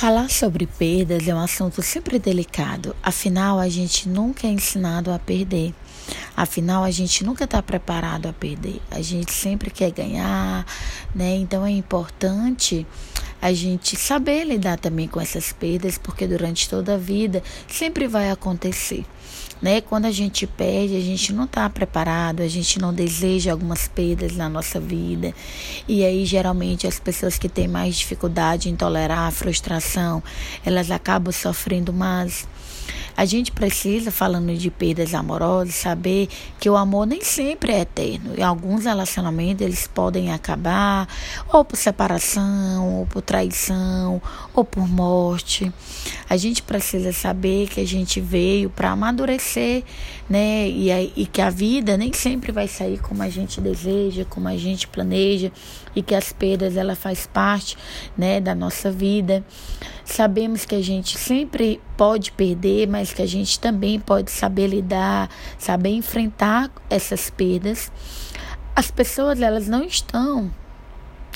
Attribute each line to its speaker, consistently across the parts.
Speaker 1: Falar sobre perdas é um assunto sempre delicado, afinal, a gente nunca é ensinado a perder. Afinal, a gente nunca está preparado a perder. A gente sempre quer ganhar, né? Então é importante a gente saber lidar também com essas perdas, porque durante toda a vida sempre vai acontecer. Né? Quando a gente perde, a gente não está preparado, a gente não deseja algumas perdas na nossa vida. E aí, geralmente, as pessoas que têm mais dificuldade em tolerar a frustração, elas acabam sofrendo mais. A gente precisa, falando de perdas amorosas, saber que o amor nem sempre é eterno. E alguns relacionamentos eles podem acabar ou por separação, ou por traição, ou por morte. A gente precisa saber que a gente veio para amadurecer, né? E, e que a vida nem sempre vai sair como a gente deseja, como a gente planeja, e que as perdas ela faz parte, né, da nossa vida. Sabemos que a gente sempre pode perder, mas que a gente também pode saber lidar, saber enfrentar essas perdas. As pessoas elas não estão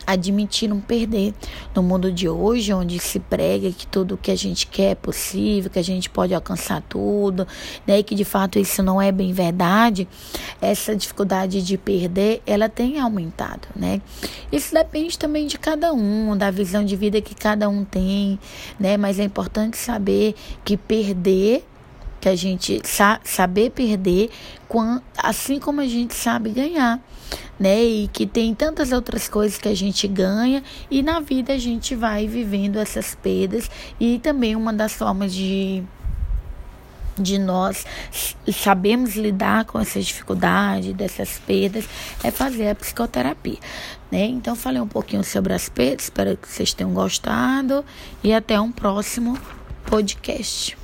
Speaker 1: admitiram perder. No mundo de hoje, onde se prega que tudo que a gente quer é possível, que a gente pode alcançar tudo, né, e que de fato isso não é bem verdade, essa dificuldade de perder, ela tem aumentado, né? Isso depende também de cada um, da visão de vida que cada um tem, né? Mas é importante saber que perder que a gente sa saber perder, assim como a gente sabe ganhar, né? E que tem tantas outras coisas que a gente ganha e na vida a gente vai vivendo essas perdas e também uma das formas de de nós sabemos lidar com essas dificuldades, dessas perdas, é fazer a psicoterapia. Né? Então, falei um pouquinho sobre as perdas, espero que vocês tenham gostado e até um próximo podcast.